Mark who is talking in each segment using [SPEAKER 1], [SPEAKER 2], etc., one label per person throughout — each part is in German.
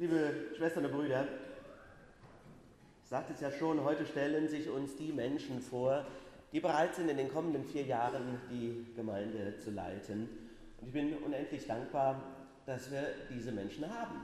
[SPEAKER 1] Liebe Schwestern und Brüder, ich sagte es ja schon, heute stellen sich uns die Menschen vor, die bereit sind, in den kommenden vier Jahren die Gemeinde zu leiten. Und ich bin unendlich dankbar, dass wir diese Menschen haben.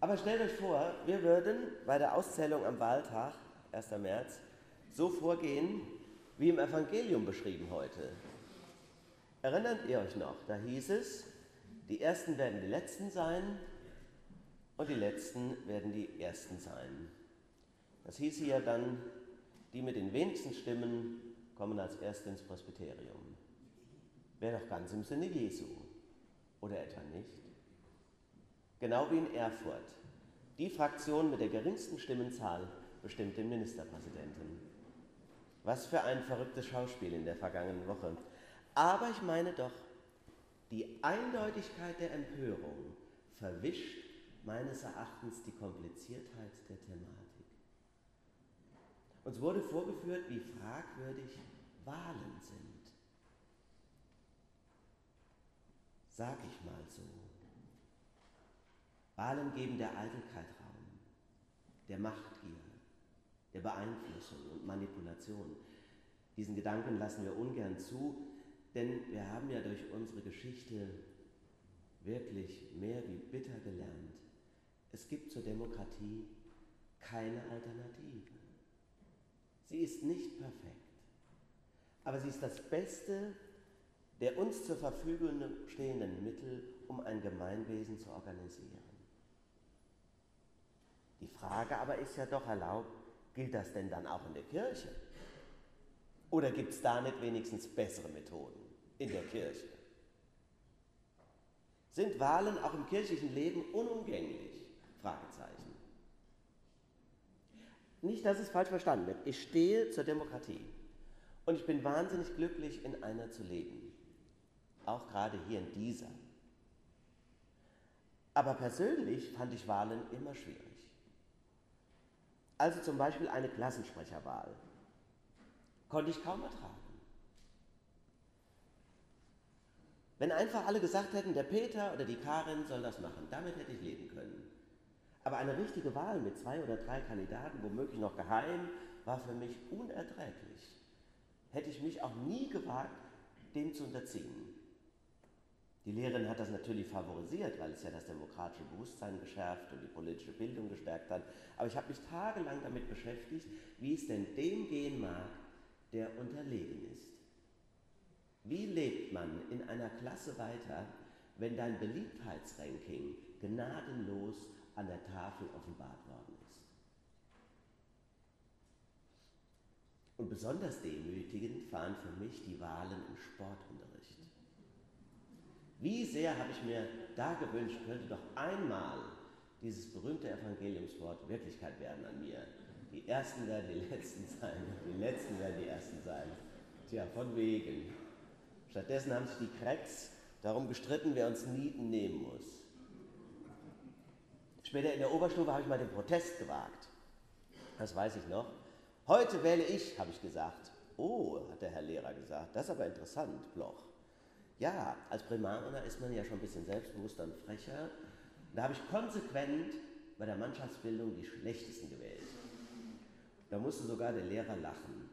[SPEAKER 1] Aber stellt euch vor, wir würden bei der Auszählung am Wahltag, 1. März, so vorgehen, wie im Evangelium beschrieben heute. Erinnert ihr euch noch? Da hieß es, die Ersten werden die Letzten sein und die Letzten werden die Ersten sein. Das hieß hier dann, die mit den wenigsten Stimmen kommen als Erste ins Presbyterium. Wäre doch ganz im Sinne Jesu, oder etwa nicht? Genau wie in Erfurt. Die Fraktion mit der geringsten Stimmenzahl bestimmt den Ministerpräsidenten. Was für ein verrücktes Schauspiel in der vergangenen Woche. Aber ich meine doch, die Eindeutigkeit der Empörung verwischt meines Erachtens die Kompliziertheit der Thematik. Uns wurde vorgeführt, wie fragwürdig Wahlen sind. Sag ich mal so. Wahlen geben der Eitelkeit Raum, der Machtgier, der Beeinflussung und Manipulation. Diesen Gedanken lassen wir ungern zu, denn wir haben ja durch unsere Geschichte wirklich mehr wie bitter gelernt. Es gibt zur Demokratie keine Alternative. Sie ist nicht perfekt, aber sie ist das Beste der uns zur Verfügung stehenden Mittel, um ein Gemeinwesen zu organisieren. Die Frage aber ist ja doch erlaubt, gilt das denn dann auch in der Kirche? Oder gibt es da nicht wenigstens bessere Methoden in der Kirche? Sind Wahlen auch im kirchlichen Leben unumgänglich? Fragezeichen. Nicht, dass es falsch verstanden wird. Ich stehe zur Demokratie und ich bin wahnsinnig glücklich, in einer zu leben. Auch gerade hier in dieser. Aber persönlich fand ich Wahlen immer schwierig. Also zum Beispiel eine Klassensprecherwahl konnte ich kaum ertragen. Wenn einfach alle gesagt hätten, der Peter oder die Karin soll das machen, damit hätte ich leben können. Aber eine richtige Wahl mit zwei oder drei Kandidaten, womöglich noch geheim, war für mich unerträglich. Hätte ich mich auch nie gewagt, dem zu unterziehen. Die Lehrerin hat das natürlich favorisiert, weil es ja das demokratische Bewusstsein geschärft und die politische Bildung gestärkt hat. Aber ich habe mich tagelang damit beschäftigt, wie es denn dem gehen mag, der unterlegen ist. Wie lebt man in einer Klasse weiter, wenn dein Beliebtheitsranking gnadenlos an der Tafel offenbart worden ist? Und besonders demütigend waren für mich die Wahlen im Sportunterricht. Wie sehr habe ich mir da gewünscht, könnte doch einmal dieses berühmte Evangeliumswort Wirklichkeit werden an mir. Die Ersten werden die Letzten sein, die Letzten werden die Ersten sein. Tja, von wegen. Stattdessen haben sich die Cracks darum gestritten, wer uns Nieten nehmen muss. Später in der Oberstufe habe ich mal den Protest gewagt. Das weiß ich noch. Heute wähle ich, habe ich gesagt. Oh, hat der Herr Lehrer gesagt. Das ist aber interessant, Bloch. Ja, als Primarer ist man ja schon ein bisschen selbstbewusster und frecher. Da habe ich konsequent bei der Mannschaftsbildung die schlechtesten gewählt. Da musste sogar der Lehrer lachen.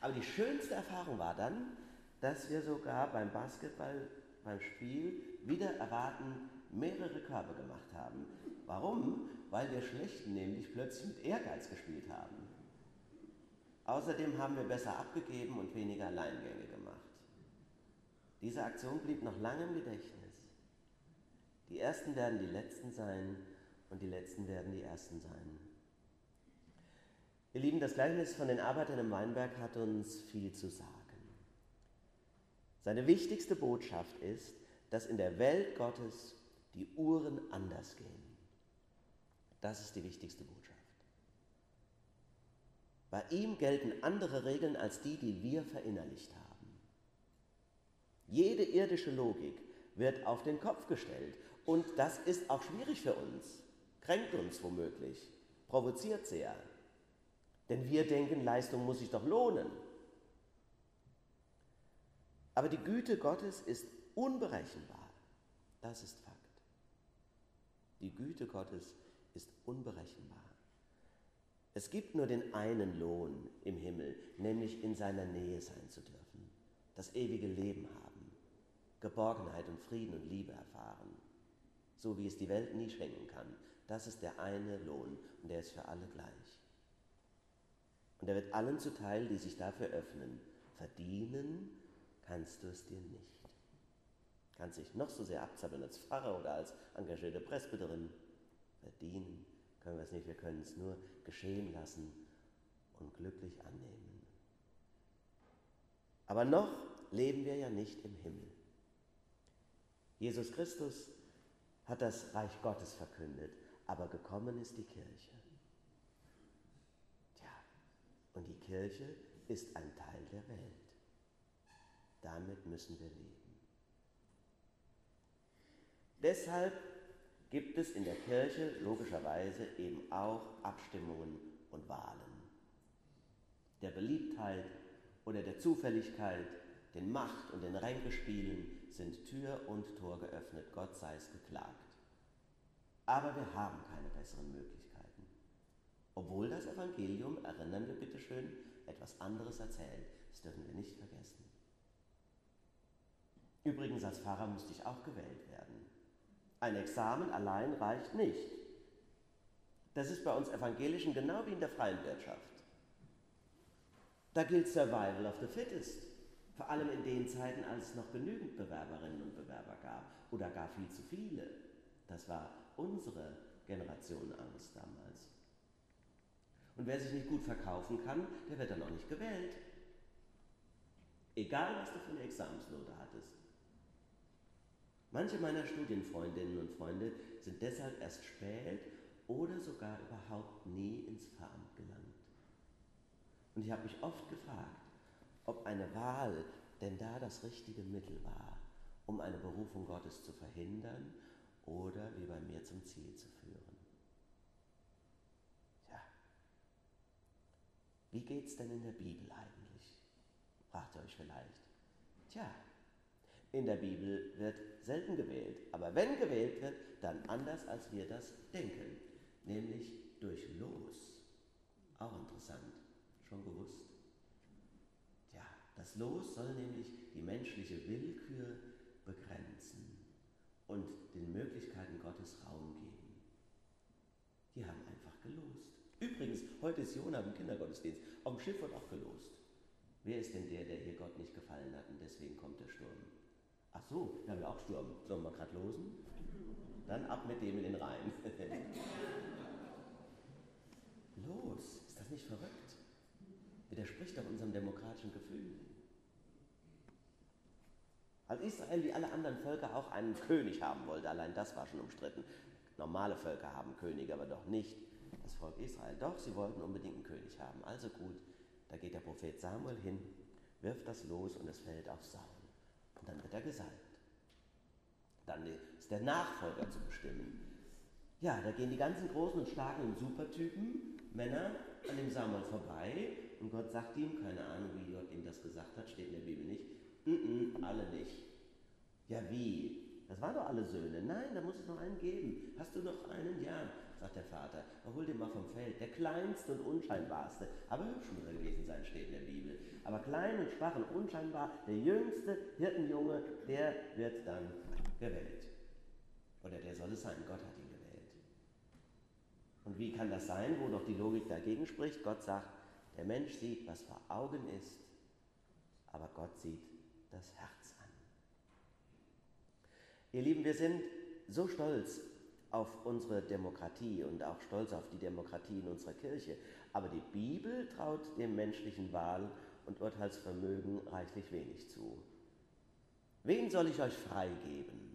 [SPEAKER 1] Aber die schönste Erfahrung war dann, dass wir sogar beim Basketball, beim Spiel, wieder erwarten mehrere Körbe gemacht haben. Warum? Weil wir Schlechten nämlich plötzlich mit Ehrgeiz gespielt haben. Außerdem haben wir besser abgegeben und weniger Alleingänge gemacht. Diese Aktion blieb noch lange im Gedächtnis. Die Ersten werden die Letzten sein und die Letzten werden die Ersten sein. Ihr Lieben, das Gleichnis von den Arbeitern im Weinberg hat uns viel zu sagen. Seine wichtigste Botschaft ist, dass in der Welt Gottes die Uhren anders gehen. Das ist die wichtigste Botschaft. Bei ihm gelten andere Regeln als die, die wir verinnerlicht haben. Jede irdische Logik wird auf den Kopf gestellt und das ist auch schwierig für uns, kränkt uns womöglich, provoziert sehr. Denn wir denken, Leistung muss sich doch lohnen. Aber die Güte Gottes ist unberechenbar. Das ist Fakt. Die Güte Gottes ist unberechenbar. Es gibt nur den einen Lohn im Himmel, nämlich in seiner Nähe sein zu dürfen, das ewige Leben haben, Geborgenheit und Frieden und Liebe erfahren, so wie es die Welt nie schenken kann. Das ist der eine Lohn und der ist für alle gleich. Und er wird allen zuteil, die sich dafür öffnen. Verdienen kannst du es dir nicht. Kannst dich noch so sehr abzappeln als Pfarrer oder als engagierte Presbyterin. Verdienen können wir es nicht, wir können es nur geschehen lassen und glücklich annehmen. Aber noch leben wir ja nicht im Himmel. Jesus Christus hat das Reich Gottes verkündet, aber gekommen ist die Kirche. Tja, und die Kirche ist ein Teil der Welt. Damit müssen wir leben. Deshalb gibt es in der Kirche logischerweise eben auch Abstimmungen und Wahlen. Der Beliebtheit oder der Zufälligkeit, den Macht- und den Ränkespielen sind Tür und Tor geöffnet, Gott sei es geklagt. Aber wir haben keine besseren Möglichkeiten. Obwohl das Evangelium, erinnern wir bitte schön, etwas anderes erzählt. Das dürfen wir nicht vergessen. Übrigens, als Pfarrer musste ich auch gewählt werden. Ein Examen allein reicht nicht. Das ist bei uns Evangelischen genau wie in der freien Wirtschaft. Da gilt Survival of the Fittest. Vor allem in den Zeiten, als es noch genügend Bewerberinnen und Bewerber gab oder gar viel zu viele. Das war unsere Generation Angst damals. Und wer sich nicht gut verkaufen kann, der wird dann auch nicht gewählt. Egal, was du für eine Examensnote hattest. Manche meiner Studienfreundinnen und Freunde sind deshalb erst spät oder sogar überhaupt nie ins Pfarramt gelangt. Und ich habe mich oft gefragt, ob eine Wahl denn da das richtige Mittel war, um eine Berufung Gottes zu verhindern oder wie bei mir zum Ziel zu führen. Tja, wie geht's denn in der Bibel eigentlich? fragt ihr euch vielleicht. Tja, in der Bibel wird selten gewählt, aber wenn gewählt wird, dann anders, als wir das denken, nämlich durch Los. Auch interessant, schon gewusst? Ja, das Los soll nämlich die menschliche Willkür begrenzen und den Möglichkeiten Gottes Raum geben. Die haben einfach gelost. Übrigens, heute ist Jona im Kindergottesdienst. Auf dem Schiff wird auch gelost. Wer ist denn der, der hier Gott nicht gefallen hat und deswegen kommt der Sturm? Ach so, wir haben ja auch Sturm. Sollen wir gerade losen? Dann ab mit dem in den Rhein. Los, ist das nicht verrückt? Widerspricht doch unserem demokratischen Gefühl. Als Israel wie alle anderen Völker auch einen König haben wollte, allein das war schon umstritten. Normale Völker haben Könige, aber doch nicht das Volk Israel. Doch, sie wollten unbedingt einen König haben. Also gut, da geht der Prophet Samuel hin, wirft das los und es fällt auf Saul. Und dann wird er gesalbt. Dann ist der Nachfolger zu bestimmen. Ja, da gehen die ganzen großen und starken und Supertypen, Männer, an dem Samuel vorbei und Gott sagt ihm, keine Ahnung, wie Gott ihm das gesagt hat, steht in der Bibel nicht, mm -mm, alle nicht. Ja, wie? Das waren doch alle Söhne. Nein, da muss es noch einen geben. Hast du noch einen? Ja, sagt der Vater. Hol den mal vom Feld. Der kleinste und unscheinbarste. Aber hübsch muss er gewesen sein, steht in der Bibel. Aber klein und schwach und unscheinbar, der jüngste Hirtenjunge, der wird dann gewählt. Oder der soll es sein. Gott hat ihn gewählt. Und wie kann das sein, wo doch die Logik dagegen spricht? Gott sagt, der Mensch sieht, was vor Augen ist, aber Gott sieht das Herz an. Ihr Lieben, wir sind so stolz auf unsere Demokratie und auch stolz auf die Demokratie in unserer Kirche, aber die Bibel traut dem menschlichen Wahl- und Urteilsvermögen reichlich wenig zu. Wen soll ich euch freigeben?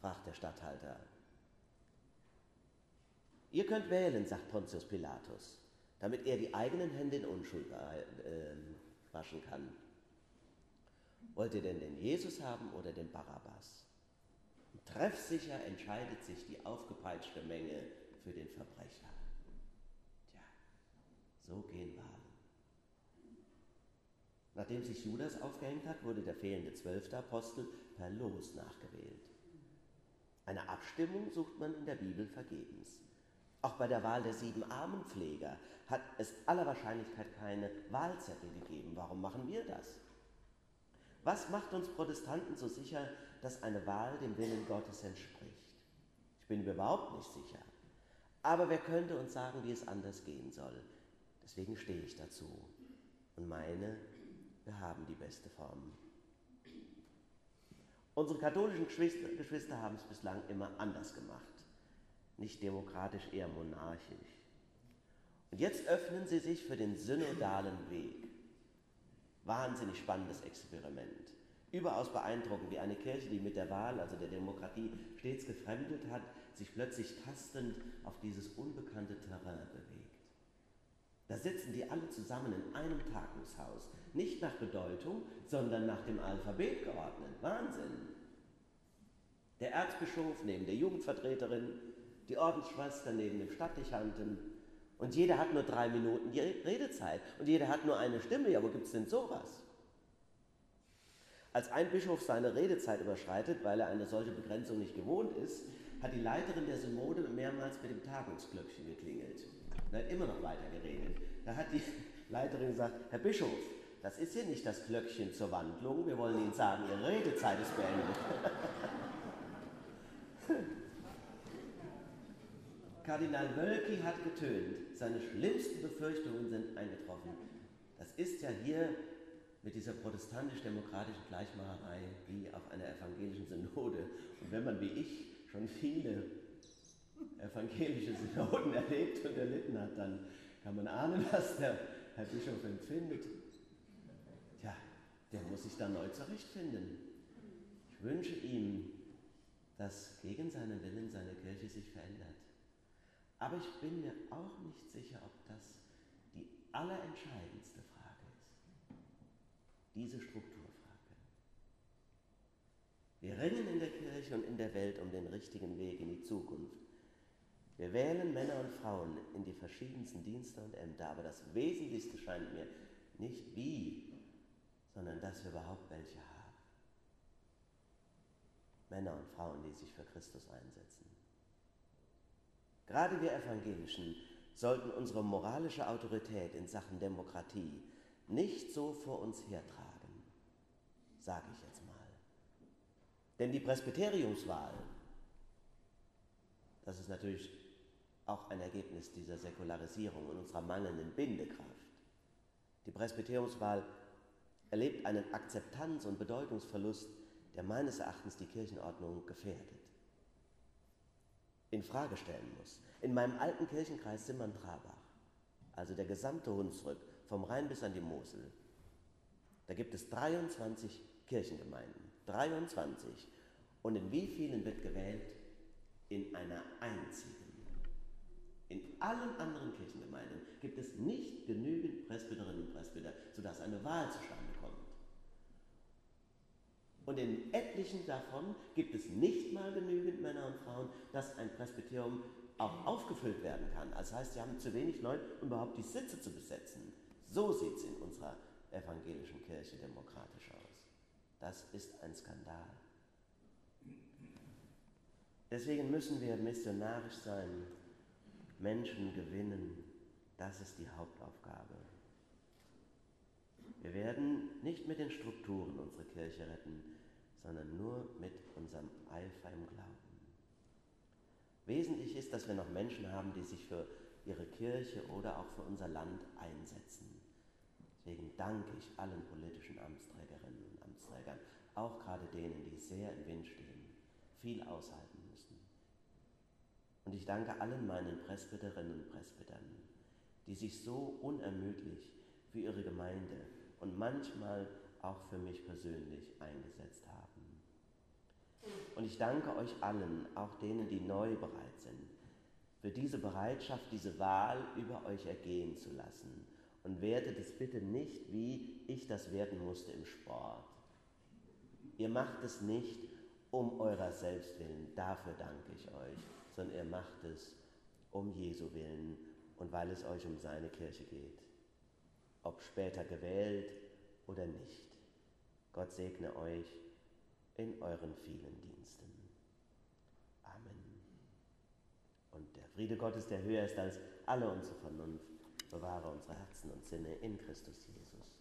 [SPEAKER 1] fragt der Statthalter. Ihr könnt wählen, sagt Pontius Pilatus, damit er die eigenen Hände in Unschuld äh, waschen kann. Wollt ihr denn den Jesus haben oder den Barabbas? Treffsicher entscheidet sich die aufgepeitschte Menge für den Verbrecher. Tja, so gehen Wahlen. Nachdem sich Judas aufgehängt hat, wurde der fehlende zwölfte Apostel per Los nachgewählt. Eine Abstimmung sucht man in der Bibel vergebens. Auch bei der Wahl der sieben Armenpfleger hat es aller Wahrscheinlichkeit keine Wahlzettel gegeben. Warum machen wir das? Was macht uns Protestanten so sicher, dass eine Wahl dem Willen Gottes entspricht? Ich bin überhaupt nicht sicher. Aber wer könnte uns sagen, wie es anders gehen soll? Deswegen stehe ich dazu und meine, wir haben die beste Form. Unsere katholischen Geschwister, Geschwister haben es bislang immer anders gemacht. Nicht demokratisch, eher monarchisch. Und jetzt öffnen sie sich für den synodalen Weg. Wahnsinnig spannendes Experiment. Überaus beeindruckend, wie eine Kirche, die mit der Wahl, also der Demokratie, stets gefremdet hat, sich plötzlich tastend auf dieses unbekannte Terrain bewegt. Da sitzen die alle zusammen in einem Tagungshaus, nicht nach Bedeutung, sondern nach dem Alphabet geordnet. Wahnsinn! Der Erzbischof neben der Jugendvertreterin, die Ordensschwester neben dem Stadtdechanten und jeder hat nur drei Minuten Redezeit und jeder hat nur eine Stimme. Ja, wo gibt es denn sowas? Als ein Bischof seine Redezeit überschreitet, weil er eine solche Begrenzung nicht gewohnt ist, hat die Leiterin der Synode mehrmals mit dem Tagungsglöckchen geklingelt. Und hat immer noch weiter geredet. Da hat die Leiterin gesagt, Herr Bischof, das ist hier nicht das Glöckchen zur Wandlung, wir wollen Ihnen sagen, Ihre Redezeit ist beendet. Kardinal Wölki hat getönt, seine schlimmsten Befürchtungen sind eingetroffen. Das ist ja hier mit dieser protestantisch-demokratischen Gleichmacherei wie auf einer evangelischen Synode. Und wenn man wie ich schon viele evangelische Synoden erlebt und erlitten hat, dann kann man ahnen, was der Herr Bischof empfindet. Tja, der muss sich da neu zurechtfinden. Ich wünsche ihm, dass gegen seinen Willen seine Kirche sich verändert. Aber ich bin mir auch nicht sicher, ob das die allerentscheidendste Frage ist. Diese Strukturfrage. Wir ringen in der Kirche und in der Welt um den richtigen Weg in die Zukunft. Wir wählen Männer und Frauen in die verschiedensten Dienste und Ämter, aber das Wesentlichste scheint mir nicht wie, sondern dass wir überhaupt welche haben. Männer und Frauen, die sich für Christus einsetzen. Gerade wir Evangelischen sollten unsere moralische Autorität in Sachen Demokratie nicht so vor uns hertragen, sage ich jetzt mal. Denn die Presbyteriumswahl, das ist natürlich auch ein Ergebnis dieser Säkularisierung und unserer mangelnden Bindekraft. Die Presbyteriumswahl erlebt einen Akzeptanz- und Bedeutungsverlust, der meines Erachtens die Kirchenordnung gefährdet, in Frage stellen muss. In meinem alten Kirchenkreis Simmern-Trabach, also der gesamte Hunsrück, vom Rhein bis an die Mosel, da gibt es 23 Kirchengemeinden. 23. Und in wie vielen wird gewählt? In einer einzigen. In allen anderen Kirchengemeinden gibt es nicht genügend Presbyterinnen und Presbyter, sodass eine Wahl zustande kommt. Und in etlichen davon gibt es nicht mal genügend Männer und Frauen, dass ein Presbyterium auch aufgefüllt werden kann. Das heißt, sie haben zu wenig Leute, um überhaupt die Sitze zu besetzen. So sieht es in unserer evangelischen Kirche demokratisch aus. Das ist ein Skandal. Deswegen müssen wir missionarisch sein Menschen gewinnen, das ist die Hauptaufgabe. Wir werden nicht mit den Strukturen unsere Kirche retten, sondern nur mit unserem Eifer im Glauben. Wesentlich ist, dass wir noch Menschen haben, die sich für ihre Kirche oder auch für unser Land einsetzen. Deswegen danke ich allen politischen Amtsträgerinnen und Amtsträgern, auch gerade denen, die sehr im Wind stehen, viel aushalten müssen. Und ich danke allen meinen Presbyterinnen und Presbytern, die sich so unermüdlich für ihre Gemeinde und manchmal auch für mich persönlich eingesetzt haben. Und ich danke euch allen, auch denen, die neu bereit sind, für diese Bereitschaft, diese Wahl über euch ergehen zu lassen. Und wertet es bitte nicht, wie ich das werden musste im Sport. Ihr macht es nicht um eurer selbst willen, dafür danke ich euch sondern er macht es um Jesu willen und weil es euch um seine Kirche geht. Ob später gewählt oder nicht. Gott segne euch in euren vielen Diensten. Und der Friede Gottes, der höher ist als alle unsere Vernunft, bewahre unsere Herzen und Sinne in Christus Jesus.